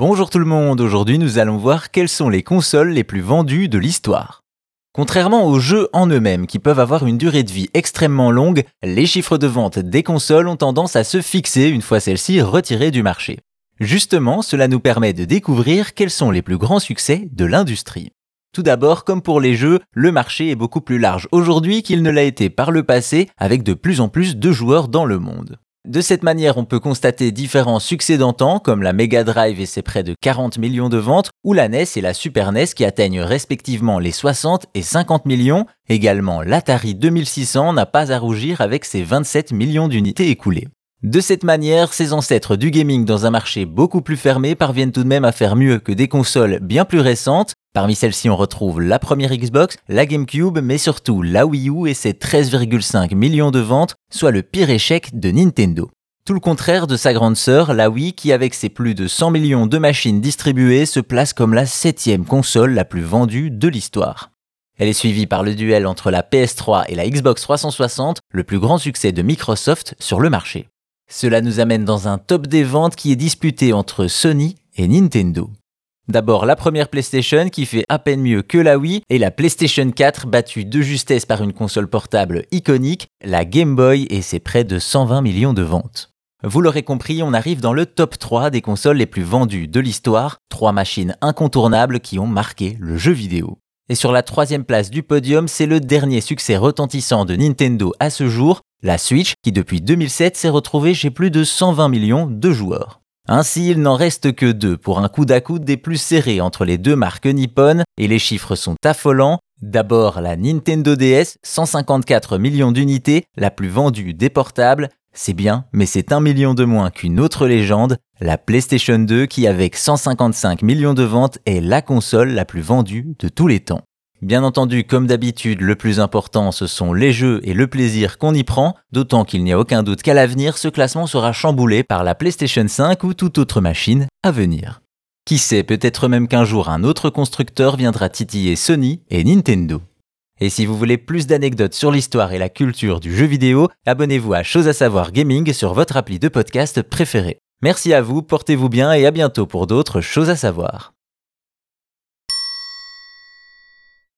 Bonjour tout le monde, aujourd'hui nous allons voir quelles sont les consoles les plus vendues de l'histoire. Contrairement aux jeux en eux-mêmes qui peuvent avoir une durée de vie extrêmement longue, les chiffres de vente des consoles ont tendance à se fixer une fois celles-ci retirées du marché. Justement, cela nous permet de découvrir quels sont les plus grands succès de l'industrie. Tout d'abord, comme pour les jeux, le marché est beaucoup plus large aujourd'hui qu'il ne l'a été par le passé avec de plus en plus de joueurs dans le monde. De cette manière, on peut constater différents succès d'antan, comme la Mega Drive et ses près de 40 millions de ventes, ou la NES et la Super NES qui atteignent respectivement les 60 et 50 millions. Également, l'Atari 2600 n'a pas à rougir avec ses 27 millions d'unités écoulées. De cette manière, ces ancêtres du gaming dans un marché beaucoup plus fermé parviennent tout de même à faire mieux que des consoles bien plus récentes. Parmi celles-ci, on retrouve la première Xbox, la GameCube, mais surtout la Wii U et ses 13,5 millions de ventes, soit le pire échec de Nintendo. Tout le contraire de sa grande sœur, la Wii, qui avec ses plus de 100 millions de machines distribuées se place comme la septième console la plus vendue de l'histoire. Elle est suivie par le duel entre la PS3 et la Xbox 360, le plus grand succès de Microsoft sur le marché. Cela nous amène dans un top des ventes qui est disputé entre Sony et Nintendo. D'abord la première PlayStation qui fait à peine mieux que la Wii et la PlayStation 4 battue de justesse par une console portable iconique, la Game Boy et ses près de 120 millions de ventes. Vous l'aurez compris, on arrive dans le top 3 des consoles les plus vendues de l'histoire, trois machines incontournables qui ont marqué le jeu vidéo. Et sur la troisième place du podium, c'est le dernier succès retentissant de Nintendo à ce jour, la Switch, qui depuis 2007 s'est retrouvée chez plus de 120 millions de joueurs. Ainsi, il n'en reste que deux pour un coup d'à coude des plus serrés entre les deux marques nippones, et les chiffres sont affolants. D'abord la Nintendo DS, 154 millions d'unités, la plus vendue des portables, c'est bien, mais c'est un million de moins qu'une autre légende, la PlayStation 2 qui avec 155 millions de ventes est la console la plus vendue de tous les temps. Bien entendu, comme d'habitude, le plus important, ce sont les jeux et le plaisir qu'on y prend, d'autant qu'il n'y a aucun doute qu'à l'avenir, ce classement sera chamboulé par la PlayStation 5 ou toute autre machine à venir. Qui sait, peut-être même qu'un jour un autre constructeur viendra titiller Sony et Nintendo. Et si vous voulez plus d'anecdotes sur l'histoire et la culture du jeu vidéo, abonnez-vous à Chose à savoir gaming sur votre appli de podcast préféré. Merci à vous, portez-vous bien et à bientôt pour d'autres choses à savoir.